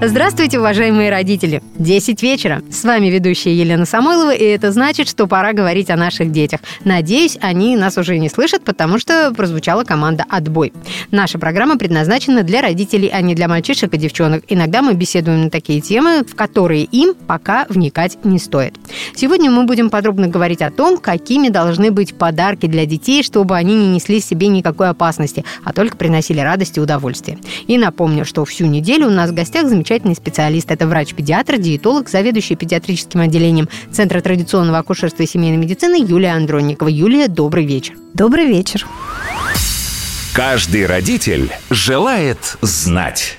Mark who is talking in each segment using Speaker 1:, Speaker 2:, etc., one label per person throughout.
Speaker 1: Здравствуйте, уважаемые родители! 10 вечера. С вами ведущая Елена Самойлова, и это значит, что пора говорить о наших детях. Надеюсь, они нас уже не слышат, потому что прозвучала команда «Отбой». Наша программа предназначена для родителей, а не для мальчишек и девчонок. Иногда мы беседуем на такие темы, в которые им пока вникать не стоит. Сегодня мы будем подробно говорить о том, какими должны быть подарки для детей, чтобы они не несли себе никакой опасности, а только приносили радость и удовольствие. И напомню, что всю неделю у нас в гостях замечательный замечательный специалист. Это врач-педиатр, диетолог, заведующий педиатрическим отделением Центра традиционного акушерства и семейной медицины Юлия Андронникова. Юлия, добрый вечер.
Speaker 2: Добрый вечер.
Speaker 3: Каждый родитель желает знать.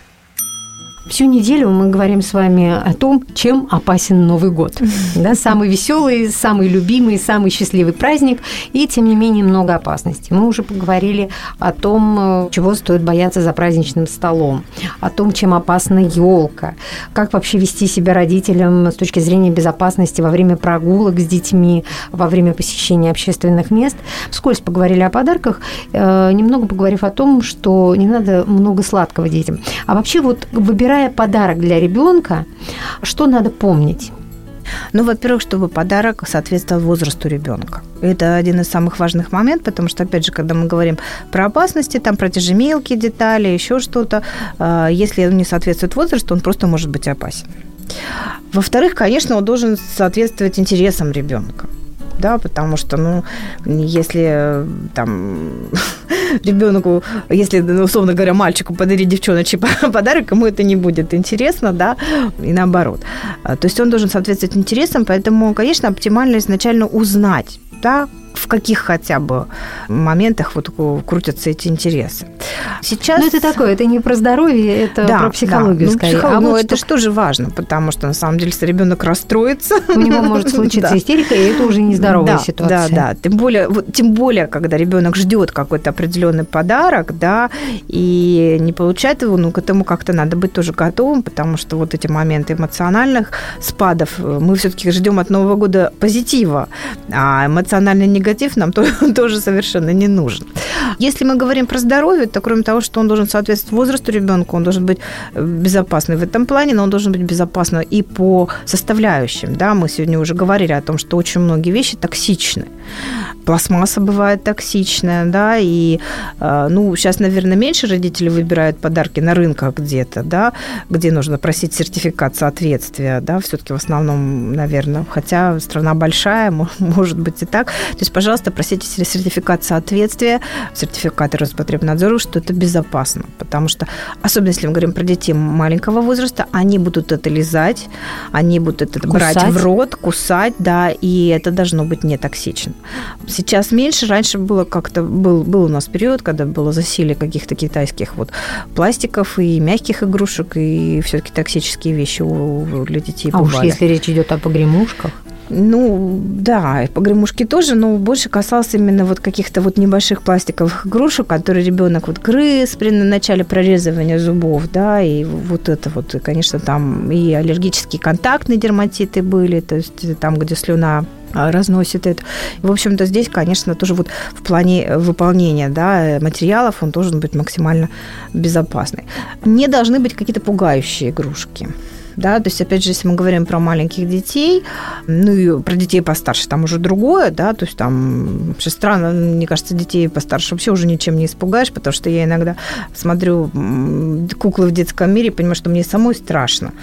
Speaker 1: Всю неделю мы говорим с вами о том, чем опасен Новый год. Да, самый веселый, самый любимый, самый счастливый праздник, и тем не менее много опасностей. Мы уже поговорили о том, э, чего стоит бояться за праздничным столом, о том, чем опасна елка, как вообще вести себя родителям с точки зрения безопасности во время прогулок с детьми, во время посещения общественных мест. Вскользь поговорили о подарках, э, немного поговорив о том, что не надо много сладкого детям. А вообще вот выбирая выбирая подарок для ребенка, что надо помнить?
Speaker 2: Ну, во-первых, чтобы подарок соответствовал возрасту ребенка. Это один из самых важных моментов, потому что, опять же, когда мы говорим про опасности, там про те же мелкие детали, еще что-то, э, если он не соответствует возрасту, он просто может быть опасен. Во-вторых, конечно, он должен соответствовать интересам ребенка да, потому что, ну, если там ребенку, если, ну, условно говоря, мальчику подарить девчоночий подарок, ему это не будет интересно, да, и наоборот. А, то есть он должен соответствовать интересам, поэтому, конечно, оптимально изначально узнать, да, в каких хотя бы моментах вот крутятся эти интересы.
Speaker 1: Сейчас... Ну, это такое, это не про здоровье, это да, про психологию да. ну, скорее.
Speaker 2: Психолог... А ну, вот это что... тоже важно, потому что, на самом деле, если ребенок расстроится...
Speaker 1: У него может случиться истерика, и это уже нездоровая ситуация.
Speaker 2: Да, да. Тем более, вот, тем более, когда ребенок ждет какой-то определенный подарок, да, и не получает его, ну, к этому как-то надо быть тоже готовым, потому что вот эти моменты эмоциональных спадов, э, мы все-таки ждем от Нового года позитива, а эмоциональный негатив нам тоже совершенно не нужен. Если мы говорим про здоровье, то кроме того, что он должен соответствовать возрасту ребенка, он должен быть э, безопасный в этом плане, но он должен быть безопасным и по составляющим. Да? Мы сегодня уже говорили о том, что очень многие вещи токсичны. Пластмасса бывает токсичная, да, и, э, ну, сейчас, наверное, меньше родителей выбирают подарки на рынках где-то, да, где нужно просить сертификат соответствия, да, все-таки в основном, наверное, хотя страна большая, может быть и так. То есть, пожалуйста, просите сертификат соответствия, сертификаты Роспотребнадзора, что это безопасно, потому что, особенно если мы говорим про детей маленького возраста, они будут это лизать, они будут это кусать. брать в рот, кусать, да, и это должно быть не токсично. Сейчас меньше, раньше было как-то, был, был у нас период, когда было засилие каких-то китайских вот пластиков и мягких игрушек, и все-таки токсические вещи для детей
Speaker 1: а бывали. уж если речь идет о погремушках?
Speaker 2: Ну, да, погремушки тоже, но больше касался именно вот каких-то вот небольших пластиковых игрушек, которые ребенок вот грыз при начале прорезывания зубов, да, и вот это вот, и, конечно, там и аллергические контактные дерматиты были, то есть там, где слюна а, разносит это. В общем-то, здесь, конечно, тоже вот в плане выполнения да, материалов он должен быть максимально безопасный. Не должны быть какие-то пугающие игрушки да, то есть, опять же, если мы говорим про маленьких детей, ну и про детей постарше, там уже другое, да, то есть там вообще странно, мне кажется, детей постарше вообще уже ничем не испугаешь, потому что я иногда смотрю куклы в детском мире и понимаю, что мне самой страшно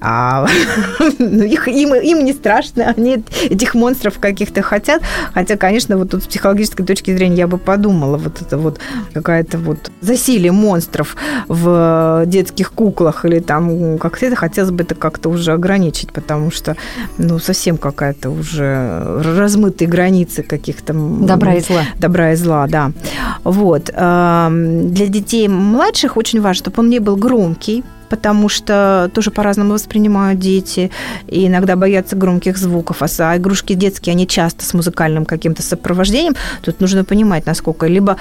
Speaker 2: а ну, их, им, им не страшно, они этих монстров каких-то хотят. Хотя, конечно, вот тут с психологической точки зрения я бы подумала, вот это вот какая-то вот засилие монстров в детских куклах или там как-то это хотелось бы это как-то уже ограничить, потому что, ну, совсем какая-то уже размытые границы каких-то...
Speaker 1: Добра и зла.
Speaker 2: Добра и зла, да. Вот. Для детей младших очень важно, чтобы он не был громкий, потому что тоже по-разному воспринимают дети, и иногда боятся громких звуков, а игрушки детские, они часто с музыкальным каким-то сопровождением, тут нужно понимать, насколько, либо,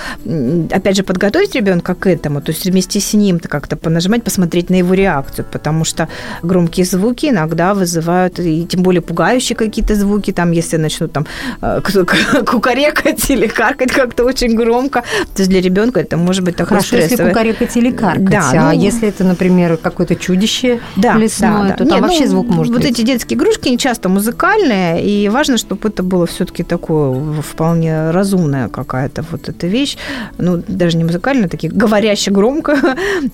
Speaker 2: опять же, подготовить ребенка к этому, то есть вместе с ним-то как-то понажимать, посмотреть на его реакцию, потому что громкие звуки иногда вызывают, и тем более пугающие какие-то звуки, там, если начнут там э, кукарекать или каркать как-то очень громко, то есть для ребенка это может быть такое
Speaker 1: Хорошо,
Speaker 2: стрессовое.
Speaker 1: если кукарекать или каркать,
Speaker 2: Да,
Speaker 1: а
Speaker 2: ну-
Speaker 1: если это, например, какое-то чудище
Speaker 2: Да,
Speaker 1: лесное,
Speaker 2: да, да.
Speaker 1: то
Speaker 2: Не,
Speaker 1: там
Speaker 2: ну,
Speaker 1: вообще звук может
Speaker 2: Вот
Speaker 1: быть.
Speaker 2: эти детские игрушки, они часто музыкальные, и важно, чтобы это было все-таки такое вполне разумная какая-то вот эта вещь. Ну, даже не музыкальная, такие говоряще громко.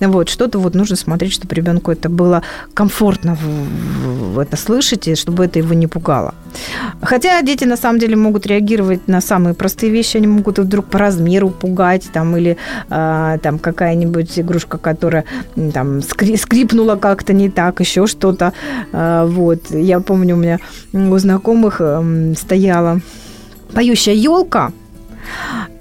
Speaker 2: Вот, что-то вот нужно смотреть, чтобы ребенку это было комфортно в- в это слышать, и чтобы это его не пугало. Хотя дети на самом деле могут реагировать на самые простые вещи, они могут вдруг по размеру пугать, там, или а, там какая-нибудь игрушка, которая там скри- скрипнула как-то не так, еще что-то. А, вот. Я помню, у меня у знакомых м, стояла поющая елка,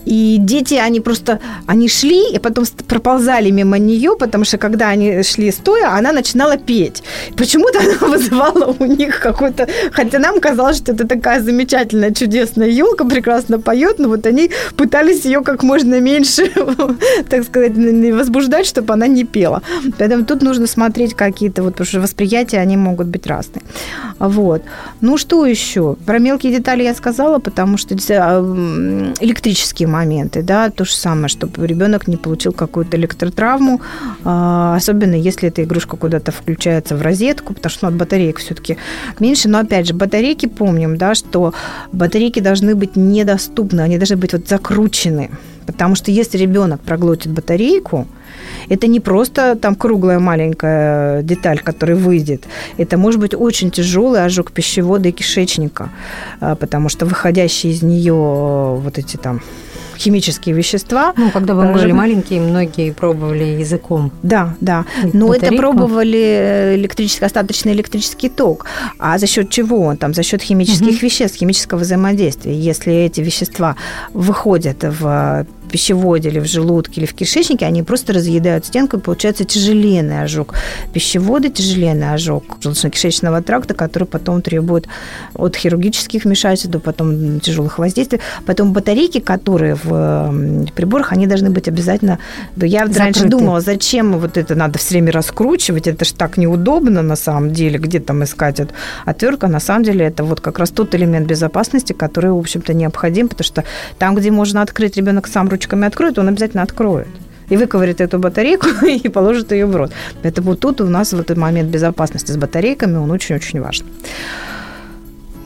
Speaker 2: и дети, они просто, они шли и потом проползали мимо нее, потому что когда они шли стоя, она начинала петь. Почему-то она вызывала у них какой-то... Хотя нам казалось, что это такая замечательная, чудесная елка, прекрасно поет, но вот они пытались ее как можно меньше, так сказать, возбуждать, чтобы она не пела. Поэтому тут нужно смотреть какие-то, вот, потому что восприятия, они могут быть разные. Вот. Ну, что еще? Про мелкие детали я сказала, потому что м, электрические моменты, да, то же самое, чтобы ребенок не получил какую-то электротравму, а, особенно если эта игрушка куда-то включается в розетку, потому что ну, от батареек все-таки меньше. Но опять же, батарейки помним, да, что батарейки должны быть недоступны, они должны быть вот закручены. Потому что если ребенок проглотит батарейку, это не просто там круглая маленькая деталь, которая выйдет. Это может быть очень тяжелый ожог пищевода и кишечника, а, потому что выходящие из нее вот эти там химические вещества.
Speaker 1: Ну, когда мы
Speaker 2: Поражены.
Speaker 1: были маленькие, многие пробовали языком.
Speaker 2: Да, да. Но это
Speaker 1: Батарейку?
Speaker 2: пробовали электрический, остаточный электрический ток. А за счет чего? Там за счет химических веществ, химического взаимодействия. Если эти вещества выходят в пищеводе или в желудке или в кишечнике, они просто разъедают стенку, и получается тяжеленный ожог пищевода, тяжеленный ожог желудочно-кишечного тракта, который потом требует от хирургических вмешательств до потом тяжелых воздействий. Потом батарейки, которые в приборах, они должны быть обязательно... Я раньше
Speaker 1: Закрыты.
Speaker 2: думала, зачем вот это надо все время раскручивать, это же так неудобно на самом деле, где там искать эту отвертку, а на самом деле это вот как раз тот элемент безопасности, который, в общем-то, необходим, потому что там, где можно открыть, ребенок сам ручками откроет, он обязательно откроет и выковырит эту батарейку и положит ее в рот. Это вот тут у нас вот этот момент безопасности с батарейками, он очень-очень важен.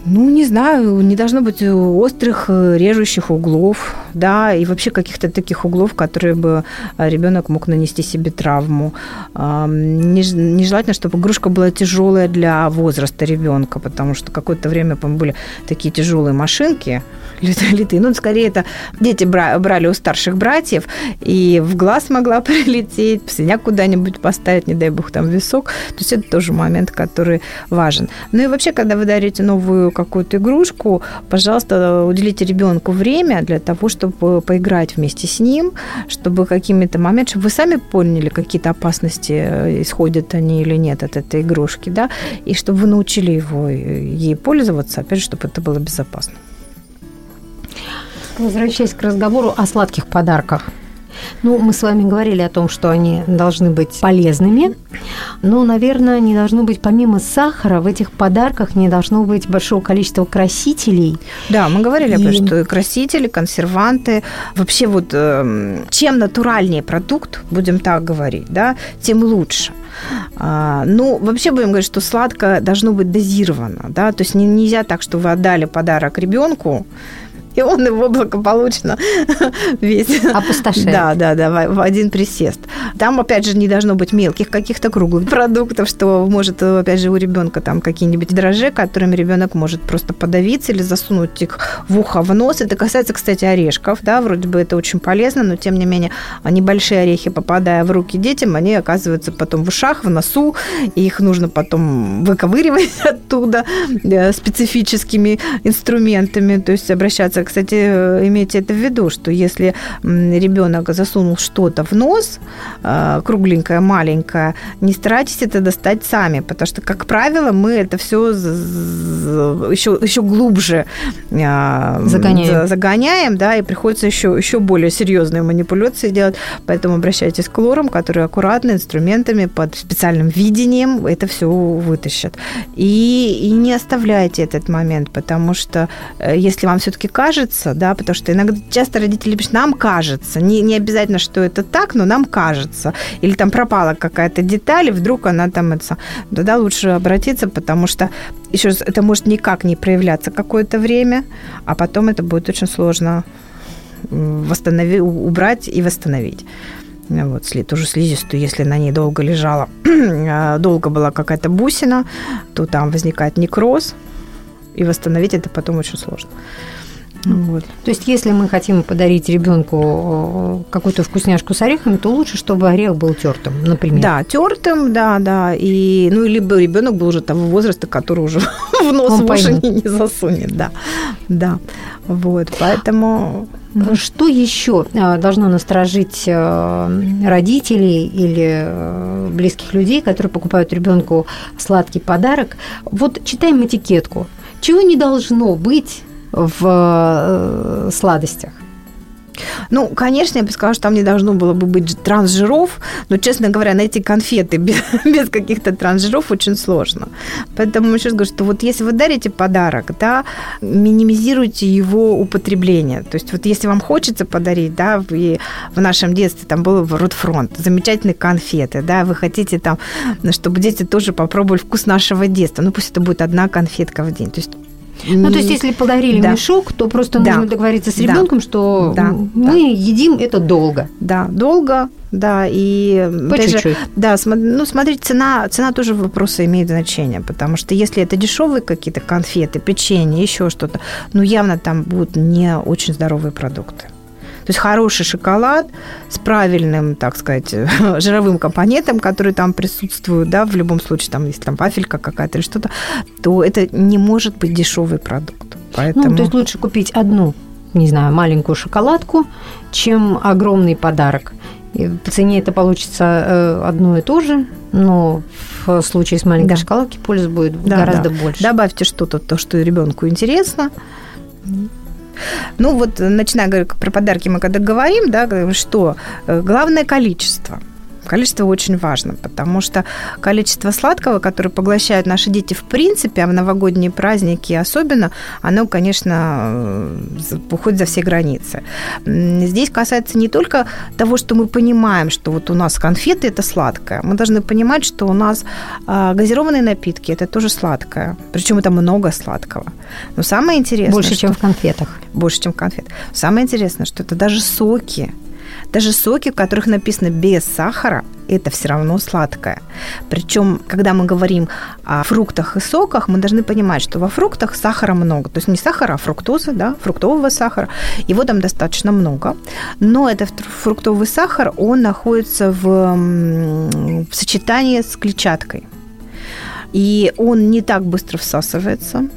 Speaker 2: Ну, не знаю, не должно быть острых, э, режущих углов, да, и вообще каких-то таких углов, которые бы э, ребенок мог нанести себе травму. Нежелательно, чтобы игрушка была тяжелая для возраста ребенка, потому что какое-то время, по-моему, были такие тяжелые машинки, литые. Ну, скорее, это дети бра- брали у старших братьев, и в глаз могла прилететь, синяк куда-нибудь поставить, не дай бог, там висок. То есть это тоже момент, который важен. Ну и вообще, когда вы дарите новую какую-то игрушку, пожалуйста, уделите ребенку время для того, чтобы поиграть вместе с ним, чтобы какими-то моментами, чтобы вы сами поняли, какие-то опасности э, исходят они или нет от этой игрушки, да, и чтобы вы научили его э, ей пользоваться, опять же, чтобы это было безопасно.
Speaker 1: Возвращаясь к разговору о сладких подарках. Ну, мы с вами говорили о том, что они должны быть полезными, но, наверное, не должно быть, помимо сахара, в этих подарках не должно быть большого количества красителей.
Speaker 2: Да, мы говорили об этом,
Speaker 1: И-
Speaker 2: что и красители, консерванты, вообще вот эм, чем натуральнее продукт, будем так говорить, да, тем лучше. А, ну, вообще будем говорить, что сладкое должно быть дозировано, да, то есть не- нельзя так, что вы отдали подарок ребенку, и он его благополучно весь
Speaker 1: Опустошает.
Speaker 2: Да, да, да, в- один присест. Там, опять же, не должно быть мелких каких-то круглых продуктов, что может, опять же, у ребенка там какие-нибудь дрожжи, которыми ребенок может просто подавиться или засунуть их в ухо, в нос. Это касается, кстати, орешков, да, вроде бы это очень полезно, но тем не менее небольшие орехи, попадая в руки детям, они оказываются потом в ушах, в носу, и их нужно потом выковыривать оттуда э, специфическими инструментами, то есть обращаться кстати, имейте это в виду, что если ребенок засунул что-то в нос, э, кругленькое, маленькое, не старайтесь это достать сами, потому что, как правило, мы это все еще, еще глубже
Speaker 1: э, загоняем.
Speaker 2: загоняем, да, и приходится еще, еще более серьезные манипуляции делать. Поэтому обращайтесь к лорам, которые аккуратно, инструментами, под специальным видением это все вытащат. И, и не оставляйте этот момент, потому что э, если вам все-таки кажется, да, потому что иногда часто родители пишут, нам кажется, не, не обязательно, что это так, но нам кажется. Или там пропала какая-то деталь, и вдруг она там это... Тогда лучше обратиться, потому что еще раз, это может никак не проявляться какое-то время, а потом это будет очень сложно восстановить, убрать и восстановить. Вот, след, тоже слизистую, если на ней долго лежала, а, долго была какая-то бусина, то там возникает некроз, и восстановить это потом очень сложно.
Speaker 1: Вот. То есть, если мы хотим подарить ребенку э, какую-то вкусняшку с орехами, то лучше, чтобы орех был тертым, например.
Speaker 2: Да, тертым, да, да. И, ну, либо ребенок был уже того возраста, который уже в нос Он не засунет, да. Да. Вот, поэтому...
Speaker 1: Что еще э, должно насторожить э, родителей или близких людей, которые покупают ребенку сладкий подарок? Вот читаем этикетку. Чего не должно быть в э, сладостях?
Speaker 2: Ну, конечно, я бы сказала, что там не должно было бы быть трансжиров, но, честно говоря, найти конфеты без, без каких-то трансжиров очень сложно. Поэтому еще раз говорю, что вот если вы дарите подарок, да, минимизируйте его употребление. То есть вот если вам хочется подарить, да, и в нашем детстве там был Ротфронт, замечательные конфеты, да, вы хотите там, чтобы дети тоже попробовали вкус нашего детства, ну пусть это будет одна конфетка в день. То есть
Speaker 1: ну, то есть, если подарили да. мешок, то просто да. нужно договориться с ребенком, да. что да. мы да. едим это долго.
Speaker 2: Да, долго, да, и
Speaker 1: по чуть-чуть.
Speaker 2: Да, ну смотрите, цена, цена тоже вопроса имеет значение, потому что если это дешевые какие-то конфеты, печенье, еще что-то, ну явно там будут не очень здоровые продукты. То есть хороший шоколад с правильным, так сказать, жировым компонентом, который там присутствует, да, в любом случае, там, если там вафелька какая-то или что-то, то это не может быть дешевый продукт.
Speaker 1: Поэтому... Ну, то есть лучше купить одну, не знаю, маленькую шоколадку, чем огромный подарок. И по цене это получится э, одно и то же, но в случае с маленькой да. шоколадки пользы будет да, гораздо да. больше.
Speaker 2: Добавьте что-то, то, что ребенку интересно. Ну вот, начиная говорить про подарки, мы когда говорим, да, что э, главное количество – Количество очень важно, потому что количество сладкого, которое поглощают наши дети в принципе, а в новогодние праздники особенно, оно, конечно, э, уходит за все границы. Здесь касается не только того, что мы понимаем, что вот у нас конфеты – это сладкое. Мы должны понимать, что у нас а, газированные напитки – это тоже сладкое. Причем это много сладкого. Но самое интересное…
Speaker 1: Больше, что... чем в конфетах.
Speaker 2: Больше, чем в конфетах. Самое интересное, что это даже соки – даже соки, в которых написано без сахара, это все равно сладкое. Причем, когда мы говорим о фруктах и соках, мы должны понимать, что во фруктах сахара много. То есть не сахара, а фруктоза, да, фруктового сахара. Его там достаточно много. Но этот фруктовый сахар, он находится в, в сочетании с клетчаткой. И он не так быстро всасывается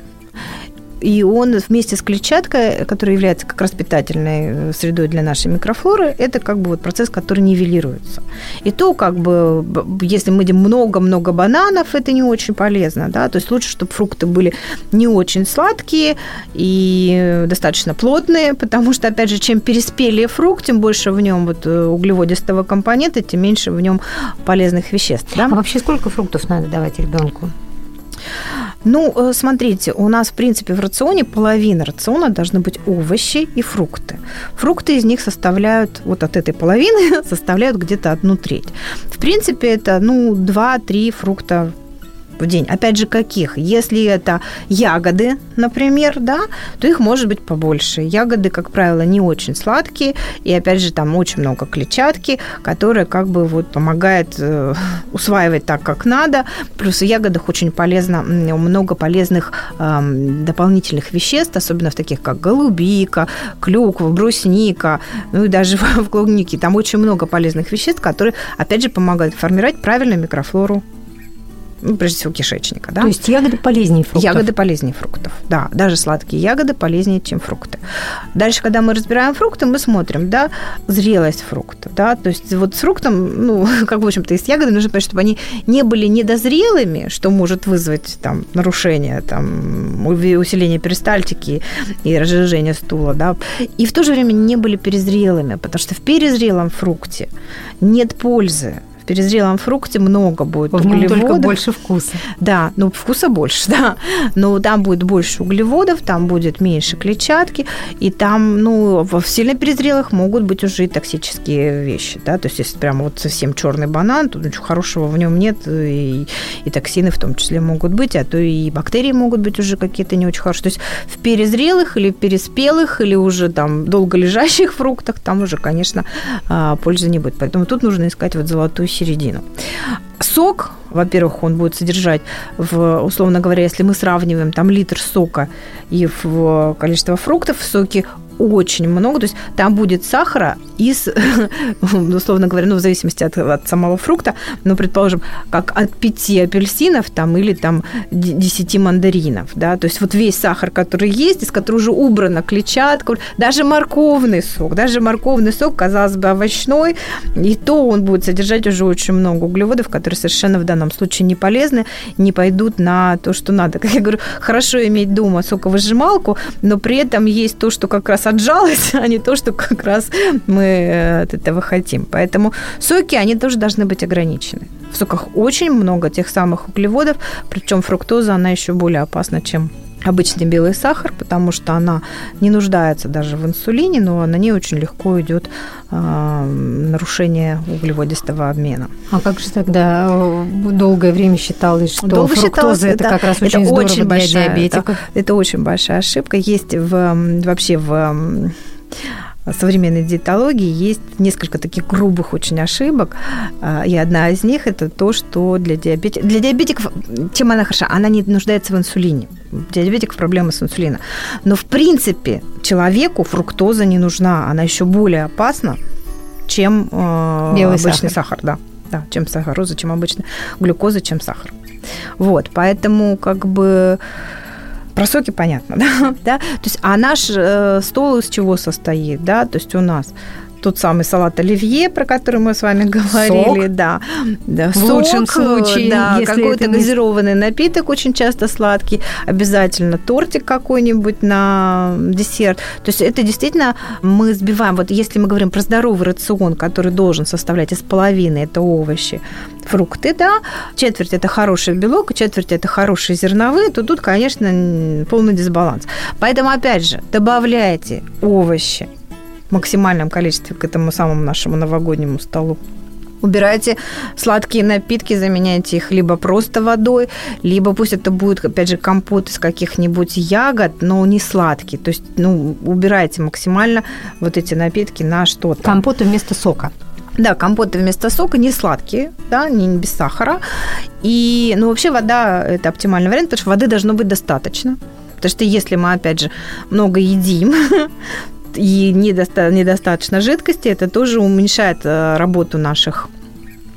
Speaker 2: и он вместе с клетчаткой, которая является как раз питательной э, средой для нашей микрофлоры, это как бы вот процесс, который нивелируется. И то, как бы, если мы едим много-много бананов, это не очень полезно, да, то есть лучше, чтобы фрукты были не очень сладкие и достаточно плотные, потому что, опять же, чем переспелее фрукт, тем больше в нем вот э, углеводистого компонента, тем меньше в нем полезных веществ. Да?
Speaker 1: А вообще сколько фруктов надо давать ребенку?
Speaker 2: Ну, э, смотрите, у нас, в принципе, в рационе половина рациона должны быть овощи и фрукты. Фрукты из них составляют, вот от этой половины, составляют где-то одну треть. В принципе, это, ну, 2-3 фрукта в день. Опять же, каких? Если это ягоды, например, да, то их может быть побольше. Ягоды, как правило, не очень сладкие, и опять же, там очень много клетчатки, которая как бы вот помогает э, усваивать так, как надо. Плюс в ягодах очень полезно, много полезных э, дополнительных веществ, особенно в таких, как голубика, клюква, брусника, ну и даже в клубнике. Там очень много полезных веществ, которые, опять же, помогают формировать правильную микрофлору ну, прежде всего кишечника. Да?
Speaker 1: То есть ягоды полезнее фруктов?
Speaker 2: Ягоды полезнее фруктов, да. Даже сладкие ягоды полезнее, чем фрукты. Дальше, когда мы разбираем фрукты, мы смотрим, да, зрелость фрукта, да, то есть вот с фруктом, ну, как, в общем-то, и с ягодами нужно понять, чтобы они не были недозрелыми, что может вызвать там нарушение, там, усиление перистальтики и разжижение стула, да, и в то же время не были перезрелыми, потому что в перезрелом фрукте нет пользы перезрелом фрукте много будет
Speaker 1: в углеводов. только больше вкуса.
Speaker 2: Да, ну вкуса больше, да. Но там будет больше углеводов, там будет меньше клетчатки, и там, ну, в сильно перезрелых могут быть уже и токсические вещи, да. То есть если прямо вот совсем черный банан, то ничего хорошего в нем нет, и, и токсины в том числе могут быть, а то и бактерии могут быть уже какие-то не очень хорошие. То есть в перезрелых или переспелых, или уже там долго лежащих фруктах, там уже, конечно, а, пользы не будет. Поэтому тут нужно искать вот золотую середину. Сок, во-первых, он будет содержать, в, условно говоря, если мы сравниваем там литр сока и в количество фруктов в соке очень много. То есть там будет сахара из, условно говоря, ну, в зависимости от, от самого фрукта, ну, предположим, как от 5 апельсинов там или там 10 мандаринов, да, то есть вот весь сахар, который есть, из которого уже убрана клетчатка, даже морковный сок, даже морковный сок, казалось бы, овощной, и то он будет содержать уже очень много углеводов, которые совершенно в данном случае не полезны, не пойдут на то, что надо. Как я говорю, хорошо иметь дома соковыжималку, но при этом есть то, что как раз отжалось, а не то, что как раз мы э, от этого хотим. Поэтому соки, они тоже должны быть ограничены. В соках очень много тех самых углеводов, причем фруктоза, она еще более опасна, чем обычный белый сахар, потому что она не нуждается даже в инсулине, но на ней очень легко идет э, нарушение углеводистого обмена.
Speaker 1: А как же тогда э, долгое время считалось, что
Speaker 2: Долго
Speaker 1: фруктоза
Speaker 2: считалось,
Speaker 1: это, это как раз очень это здорово очень для
Speaker 2: большая,
Speaker 1: диабетиков?
Speaker 2: Это, это очень большая ошибка. Есть в, вообще в современной диетологии есть несколько таких грубых очень ошибок, а, и одна из них это то, что для диабетиков... Для диабетиков чем она хороша? Она не нуждается в инсулине. У диабетиков проблемы с инсулином. Но, в принципе, человеку фруктоза не нужна. Она еще более опасна, чем э,
Speaker 1: Белый
Speaker 2: обычный
Speaker 1: сахар.
Speaker 2: сахар. Да, да, чем сахароза, чем обычно глюкоза, чем сахар. Вот, поэтому как бы про соки понятно, да? да? То есть, а наш э, стол из чего состоит, да? То есть у нас тот самый салат оливье, про который мы с вами говорили,
Speaker 1: Сок.
Speaker 2: да, да,
Speaker 1: В лучшем
Speaker 2: сок,
Speaker 1: случае,
Speaker 2: да, какой-то
Speaker 1: не-
Speaker 2: газированный напиток, очень часто сладкий, обязательно тортик какой-нибудь на десерт. То есть это действительно мы сбиваем. Вот если мы говорим про здоровый рацион, который должен составлять из половины это овощи, фрукты, да, четверть это хороший белок, четверть это хорошие зерновые, то тут, конечно, полный дисбаланс. Поэтому, опять же, добавляйте овощи максимальном количестве к этому самому нашему новогоднему столу. Убирайте сладкие напитки, заменяйте их либо просто водой, либо пусть это будет, опять же, компот из каких-нибудь ягод, но не сладкий. То есть, ну, убирайте максимально вот эти напитки на что-то.
Speaker 1: Компоты вместо сока.
Speaker 2: Да, компоты вместо сока не сладкие, да, не, без сахара. И, ну, вообще вода – это оптимальный вариант, потому что воды должно быть достаточно. Потому что если мы, опять же, много едим, и недоста- недостаточно жидкости, это тоже уменьшает э, работу наших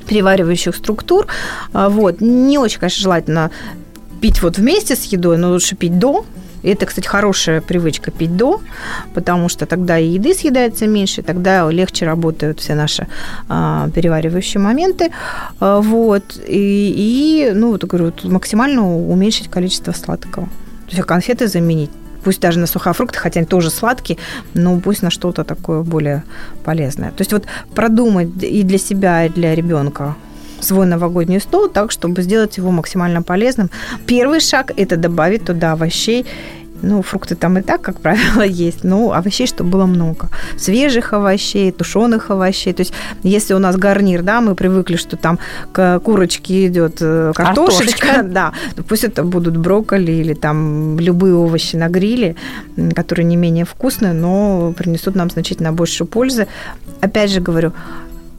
Speaker 2: переваривающих структур. А, Вот. Не очень, конечно, желательно пить вот вместе с едой, но лучше пить до. Это, кстати, хорошая привычка пить до, потому что тогда и еды съедается меньше, тогда легче работают все наши а, переваривающие моменты. А, вот. И, и, ну, вот говорю, максимально уменьшить количество сладкого. То есть конфеты заменить. Пусть даже на сухофрукты, хотя они тоже сладкие, но пусть на что-то такое более полезное. То есть вот продумать и для себя, и для ребенка свой новогодний стол так, чтобы сделать его максимально полезным. Первый шаг – это добавить туда овощей. Ну, фрукты там и так, как правило, есть, но овощей, чтобы было много. Свежих овощей, тушеных овощей. То есть, если у нас гарнир, да, мы привыкли, что там к курочке идет э, картошечка,
Speaker 1: Картошечка.
Speaker 2: да, то пусть это будут брокколи или там любые овощи на гриле, которые не менее вкусные, но принесут нам значительно больше пользы. Опять же говорю,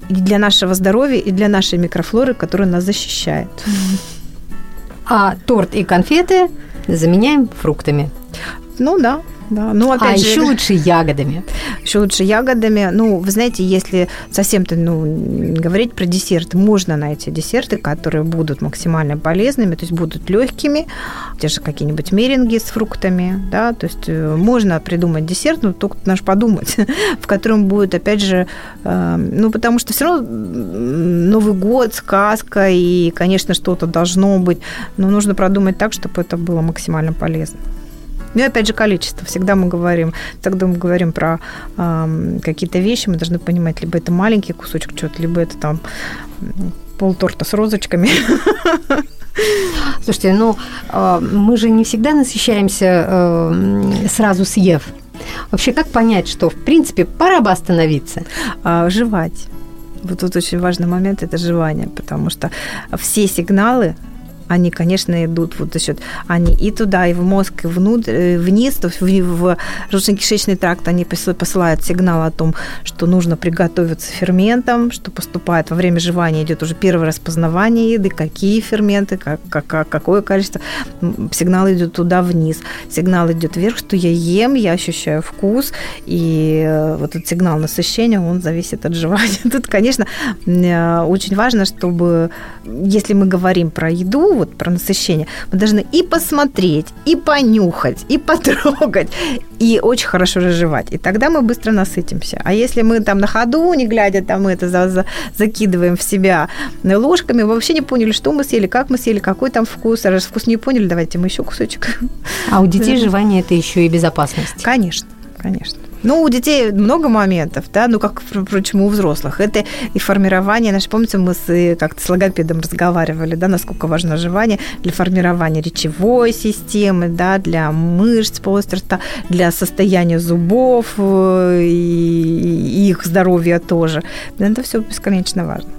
Speaker 2: и для нашего здоровья, и для нашей микрофлоры, которая нас защищает.
Speaker 1: А торт и конфеты заменяем фруктами.
Speaker 2: Ну да, Да. Ну,
Speaker 1: опять а же, еще лучше ягодами.
Speaker 2: Еще лучше ягодами. Ну, вы знаете, если совсем-то ну, говорить про десерты, можно найти десерты, которые будут максимально полезными, то есть будут легкими, те же какие-нибудь меринги с фруктами, да, то есть э, можно придумать десерт, но только наш подумать, в котором будет, опять же, э, ну, потому что все равно Новый год, сказка, и, конечно, что-то должно быть, но нужно продумать так, чтобы это было максимально полезно. Ну и опять же количество. Всегда мы говорим, когда мы говорим про э, какие-то вещи, мы должны понимать, либо это маленький кусочек чего-то, либо это там полторта с розочками.
Speaker 1: Слушайте, ну а, мы же не всегда насыщаемся э, сразу съев. Вообще, как понять, что, в принципе, пора бы остановиться?
Speaker 2: А, жевать. Вот тут очень важный момент – это жевание, потому что все сигналы они, конечно, идут вот за счет, они и туда, и в мозг, и внутрь, э, вниз, то есть в, в желудочно-кишечный тракт они посылают сигнал о том, что нужно приготовиться ферментам, что поступает во время жевания, идет уже первое распознавание еды, какие ферменты, как, как, какое количество. Сигнал идет туда вниз, сигнал идет вверх, что я ем, я ощущаю вкус, и э, вот этот сигнал насыщения, он зависит от жевания. Тут, конечно, э, очень важно, чтобы, если мы говорим про еду, вот про насыщение, мы должны и посмотреть, и понюхать, и потрогать, и очень хорошо разжевать. И тогда мы быстро насытимся. А если мы там на ходу, не глядя, там мы это за, за, закидываем в себя ложками, вообще не поняли, что мы съели, как мы съели, какой там вкус. А раз вкус не поняли, давайте мы еще кусочек.
Speaker 1: А у детей жевание это еще и безопасность.
Speaker 2: Конечно, конечно. Ну, у детей много моментов, да, ну, как, впрочем, у взрослых. Это и формирование, наш, помните, мы с, как-то с логопедом разговаривали, да, насколько важно жевание для формирования речевой системы, да, для мышц полости рта, для состояния зубов э, и, и их здоровья тоже. Это все бесконечно важно.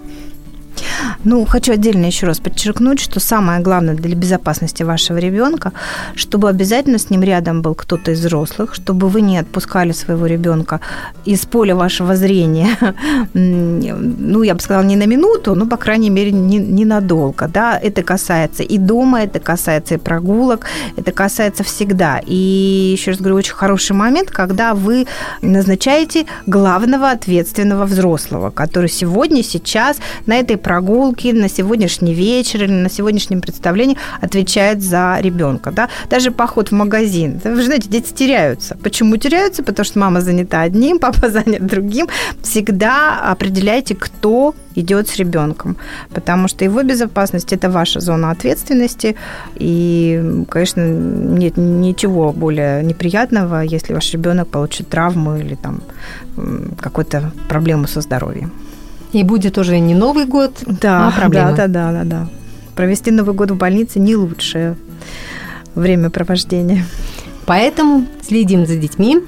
Speaker 2: Ну, хочу отдельно еще раз подчеркнуть, что самое главное для безопасности вашего ребенка, чтобы обязательно с ним рядом был кто-то из взрослых, чтобы вы не отпускали своего ребенка из поля вашего зрения, ну, я бы сказала, не на минуту, но, по крайней мере, не, ненадолго. Да? Это касается и дома, это касается и прогулок, это касается всегда. И, еще раз говорю, очень хороший момент, когда вы назначаете главного ответственного взрослого, который сегодня, сейчас на этой прогулки, на сегодняшний вечер или на сегодняшнем представлении отвечает за ребенка. Да? Даже поход в магазин. Вы же знаете, дети теряются. Почему теряются? Потому что мама занята одним, папа занят другим. Всегда определяйте, кто идет с ребенком, потому что его безопасность это ваша зона ответственности, и, конечно, нет ничего более неприятного, если ваш ребенок получит травму или там какую-то проблему со здоровьем.
Speaker 1: И будет уже не Новый год,
Speaker 2: да, а проблема. Да, да, да, да, да. Провести Новый год в больнице не лучшее времяпровождение.
Speaker 1: Поэтому следим за детьми,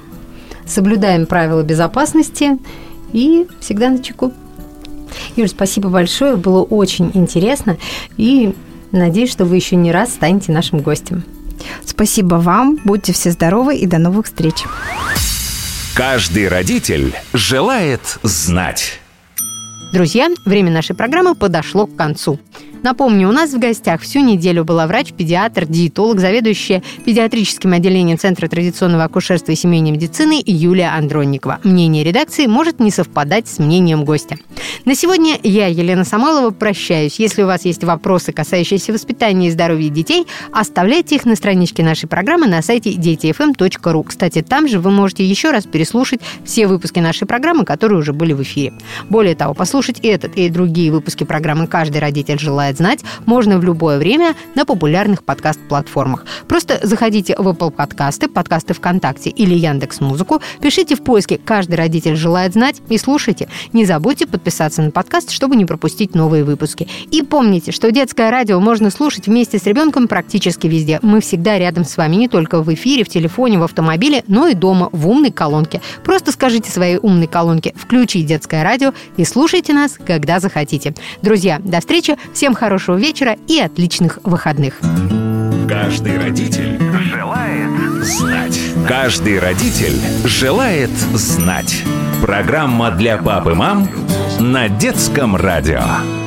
Speaker 1: соблюдаем правила безопасности и всегда на чеку. Юль, спасибо большое, было очень интересно и надеюсь, что вы еще не раз станете нашим гостем.
Speaker 2: Спасибо вам, будьте все здоровы и до новых встреч.
Speaker 3: Каждый родитель желает знать.
Speaker 1: Друзья, время нашей программы подошло к концу. Напомню, у нас в гостях всю неделю была врач-педиатр, диетолог, заведующая педиатрическим отделением Центра традиционного акушерства и семейной медицины Юлия Андронникова. Мнение редакции может не совпадать с мнением гостя. На сегодня я, Елена Самойлова, прощаюсь. Если у вас есть вопросы, касающиеся воспитания и здоровья детей, оставляйте их на страничке нашей программы на сайте детифм.ру. Кстати, там же вы можете еще раз переслушать все выпуски нашей программы, которые уже были в эфире. Более того, послушать этот и другие выпуски программы «Каждый родитель желает знать» можно в любое время на популярных подкаст-платформах. Просто заходите в Apple подкасты, подкасты ВКонтакте или Яндекс Музыку, пишите в поиске «Каждый родитель желает знать» и слушайте. Не забудьте подписаться на подкаст, чтобы не пропустить новые выпуски. И помните, что детское радио можно слушать вместе с ребенком практически везде. Мы всегда рядом с вами не только в эфире, в телефоне, в автомобиле, но и дома, в умной колонке. Просто скажите своей умной колонке «Включи детское радио» и слушайте нас, когда захотите. Друзья, до встречи, всем хорошего вечера и отличных выходных.
Speaker 3: Каждый родитель желает знать. Каждый родитель желает знать. Программа для пап и мам на детском радио.